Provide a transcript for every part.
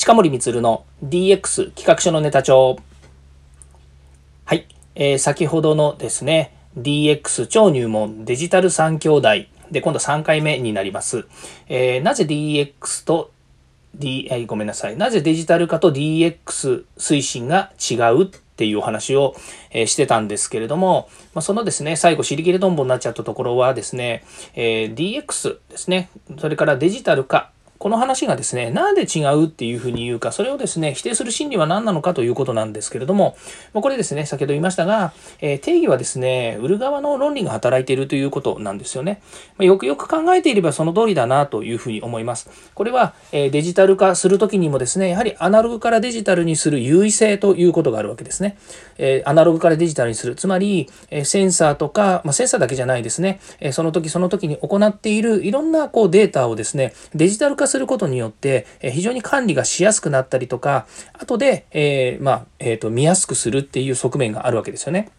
近森光の DX 企画書のネタ帳。はい、えー、先ほどのですね、DX 超入門デジタル3兄弟で今度3回目になります。えー、なぜ DX と D、えー、ごめんなさい。なぜデジタル化と DX 推進が違うっていうお話を、えー、してたんですけれども、まあ、そのですね、最後、尻切れどんぼになっちゃったところはですね、えー、DX ですね、それからデジタル化、この話がですね、なんで違うっていうふうに言うか、それをですね、否定する心理は何なのかということなんですけれども、これですね、先ほど言いましたが、え、定義はですね、売る側の論理が働いているということなんですよね。ま、よくよく考えていればその通りだなというふうに思います。これは、え、デジタル化するときにもですね、やはりアナログからデジタルにする優位性ということがあるわけですね。え、アナログからデジタルにする。つまり、えセンサーとか、ま、センサーだけじゃないですね、えその時その時に行っているいろんなこうデータをですね、デジタル化することによって、え非常に管理がしやすくなったりとか、後で、えー、まあ、えっ、ー、と、見やすくするっていう側面があるわけですよね。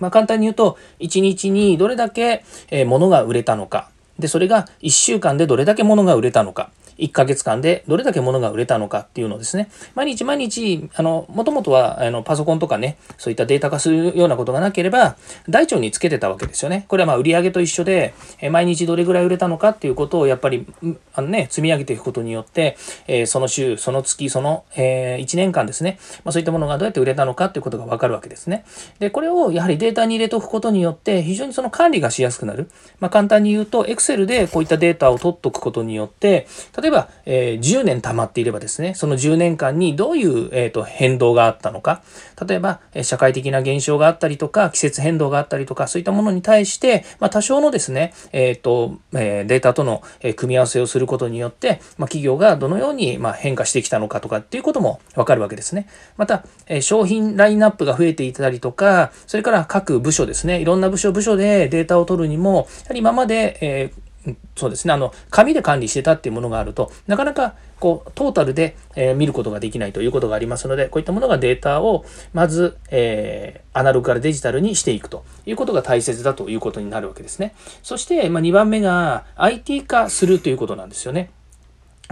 まあ、簡単に言うと、1日にどれだけ、え物が売れたのか、で、それが1週間でどれだけ物が売れたのか、1ヶ月間でどれだけ物が売れたのかっていうのをですね、毎日毎日、あの、もともとは、あの、パソコンとかね、そういったデータ化するようなことがなければ、台帳につけてたわけですよね。これはまあ、売上と一緒で、え毎日どれぐらい売れたのかっていうことを、やっぱり、あのね、積み上げていくことによって、えその週、その月、その、え1年間ですね、まあ、そういったものがどうやって売れたのかっていうことがわかるわけですね。で、これをやはりデータに入れておくことによって、非常にその管理がしやすくなる。まあ、簡単に言うと、Excel でこういったデータを取っとくことによって、例えば、えー10年溜まっていればですね、その10年間にどういう、えーと、変動があったのか、例えば、え社会的な現象があったりとか、季節変動があったりとか、そういったものに対して、まあ、多少のですね、え、ー、と、え、データとの組み合わせをすることによって、まあ、企業がどのようにま変化してきたのかとかっていうこともわかるわけですね。また、え商品ラインナップが増えていたりとか、それから各部署ですね、いろんな部署部署でデータを取るにも、やはり今まで、えーそうですね、あの、紙で管理してたっていうものがあると、なかなか、こう、トータルで、えー、見ることができないということがありますので、こういったものがデータを、まず、えー、アナログからデジタルにしていくということが大切だということになるわけですね。そして、まあ、2番目が、IT 化するということなんですよね。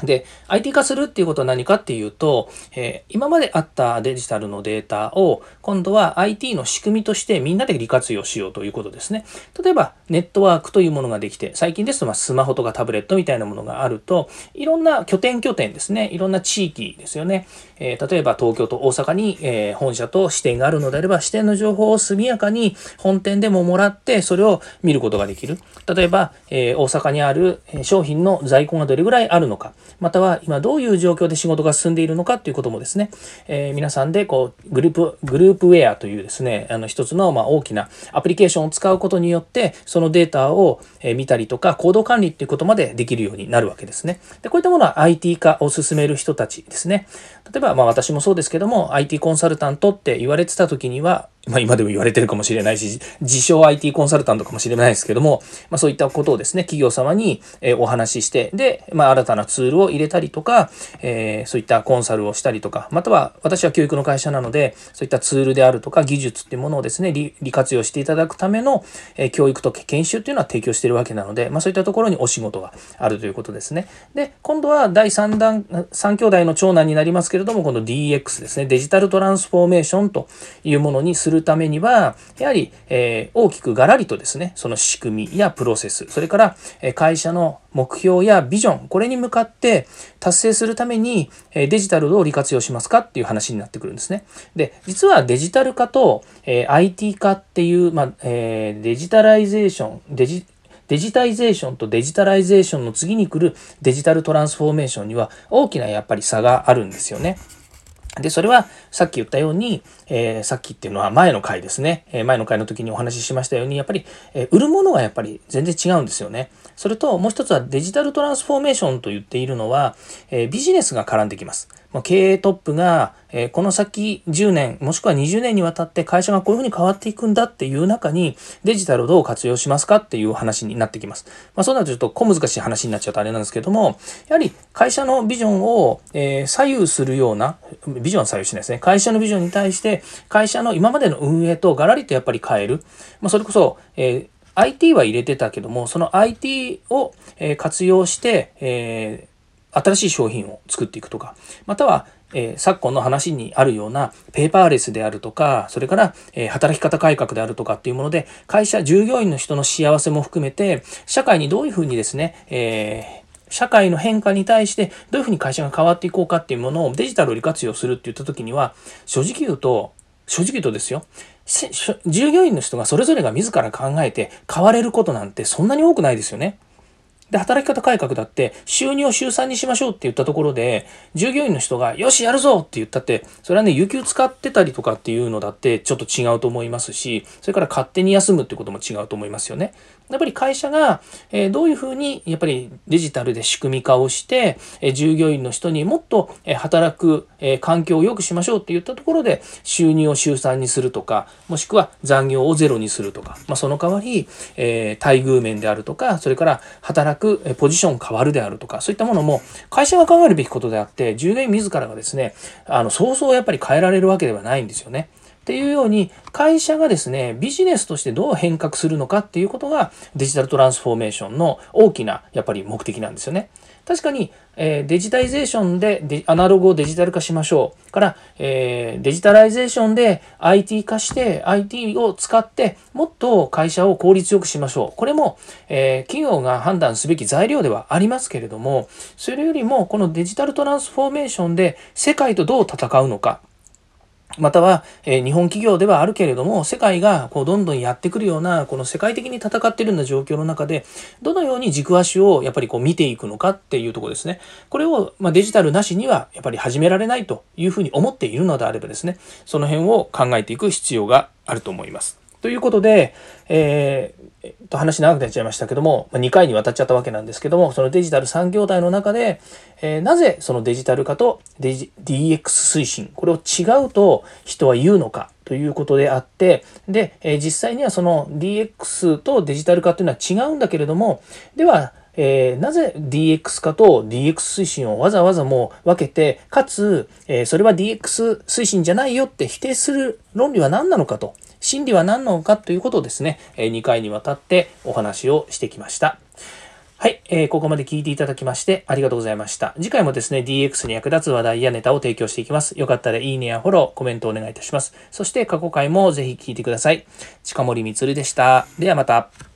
で、IT 化するっていうことは何かっていうと、えー、今まであったデジタルのデータを今度は IT の仕組みとしてみんなで利活用しようということですね。例えばネットワークというものができて、最近ですとまスマホとかタブレットみたいなものがあると、いろんな拠点拠点ですね、いろんな地域ですよね。えー、例えば東京と大阪に、えー、本社と支店があるのであれば、支店の情報を速やかに本店でももらって、それを見ることができる。例えば、え大阪にある商品の在庫がどれぐらいあるのか。または今どういう状況で仕事が進んでいるのかっていうこともですね、えー、皆さんでこうグループ、グループウェアというですね、あの一つのま大きなアプリケーションを使うことによって、そのデータを見たりとか、行動管理っていうことまでできるようになるわけですね。で、こういったものは IT 化を進める人たちですね。例えば、まあ私もそうですけども、IT コンサルタントって言われてた時には、まあ今でも言われてるかもしれないし、自称 IT コンサルタントかもしれないですけども、まあそういったことをですね、企業様にお話しして、で、まあ新たなツールを入れたりとか、えー、そういったコンサルをしたりとか、または私は教育の会社なので、そういったツールであるとか技術っていうものをですね、利活用していただくための、教育と研修っていうのは提供してるわけなので、まあそういったところにお仕事があるということですね。で、今度は第3弾、3兄弟の長男になりますけれども、この DX ですね、デジタルトランスフォーメーションというものにするるためには、やはり、えー、大きくガラリとですね、その仕組みやプロセス、それからえ会社の目標やビジョン、これに向かって達成するためにえデジタルを利活用しますかっていう話になってくるんですね。で、実はデジタル化とえ IT 化っていう、まあ、デジタライゼーション、デジデジタイゼーションとデジタライゼーションの次に来るデジタルトランスフォーメーションには大きなやっぱり差があるんですよね。で、それはさっき言ったように、えー、さっきっていうのは前の回ですね。えー、前の回の時にお話ししましたように、やっぱり、えー、売るものがやっぱり全然違うんですよね。それともう一つはデジタルトランスフォーメーションと言っているのは、えビジネスが絡んできます。ま経営トップが、えこの先10年もしくは20年にわたって会社がこういうふうに変わっていくんだっていう中にデジタルをどう活用しますかっていう話になってきます。まあ、そうなるとちょっと小難しい話になっちゃうとあれなんですけどもやはり会社のビジョンを、え左右するようなビジョンは左右しないですね会社のビジョンに対して会社の今までの運営とガラリとやっぱり変える、まあ、それこそ、え IT は入れてたけどもその IT をえ活用して、え新しい商品を作っていくとか、または、えー、昨今の話にあるようなペーパーレスであるとか、それから、えー、働き方改革であるとかっていうもので、会社、従業員の人の幸せも含めて、社会にどういうふうにですね、えー、社会の変化に対してどういうふうに会社が変わっていこうかっていうものをデジタルを利活用するって言った時には、正直言うと、正直言うとですよ、従業員の人がそれぞれが自ら考えて変われることなんてそんなに多くないですよね。で、働き方改革だって、収入を週3にしましょうって言ったところで、従業員の人が、よし、やるぞって言ったって、それはね、有給使ってたりとかっていうのだって、ちょっと違うと思いますし、それから勝手に休むってことも違うと思いますよね。やっぱり会社が、えどういうふうに、やっぱりデジタルで仕組み化をして、え従業員の人にもっと、え働く、え環境を良くしましょうって言ったところで、収入を週3にするとか、もしくは残業をゼロにするとか、まあ、その代わり、え待遇面であるとか、それから働くくポジション変わるであるとか、そういったものも会社が考えるべきことであって、従業員自らがですね、あの、早々やっぱり変えられるわけではないんですよね。っていうように会社がですねビジネスとしてどう変革するのかっていうことがデジタルトランスフォーメーションの大きなやっぱり目的なんですよね。確かに、えー、デジタイゼーションでアナログをデジタル化しましょう。から、えー、デジタライゼーションで IT 化して IT を使ってもっと会社を効率よくしましょう。これも、えー、企業が判断すべき材料ではありますけれどもそれよりもこのデジタルトランスフォーメーションで世界とどう戦うのか。または、えー、日本企業ではあるけれども、世界がこうどんどんやってくるような、この世界的に戦っているような状況の中で、どのように軸足をやっぱりこう見ていくのかっていうところですね。これを、まあ、デジタルなしにはやっぱり始められないというふうに思っているのであればですね、その辺を考えていく必要があると思います。ということで、えーえっと、話長くなっちゃいましたけども、2回にわたっちゃったわけなんですけども、そのデジタル産業体の中で、えー、なぜそのデジタル化とデジ DX 推進、これを違うと人は言うのかということであって、で、えー、実際にはその DX とデジタル化というのは違うんだけれども、では、えー、なぜ DX 化と DX 推進をわざわざもう分けて、かつ、えー、それは DX 推進じゃないよって否定する論理は何なのかと真理は何なのかということをですね、2回にわたってお話をしてきました。はい、えー、ここまで聞いていただきましてありがとうございました。次回もですね、DX に役立つ話題やネタを提供していきます。よかったらいいねやフォロー、コメントお願いいたします。そして過去回もぜひ聞いてください。近森光でした。ではまた。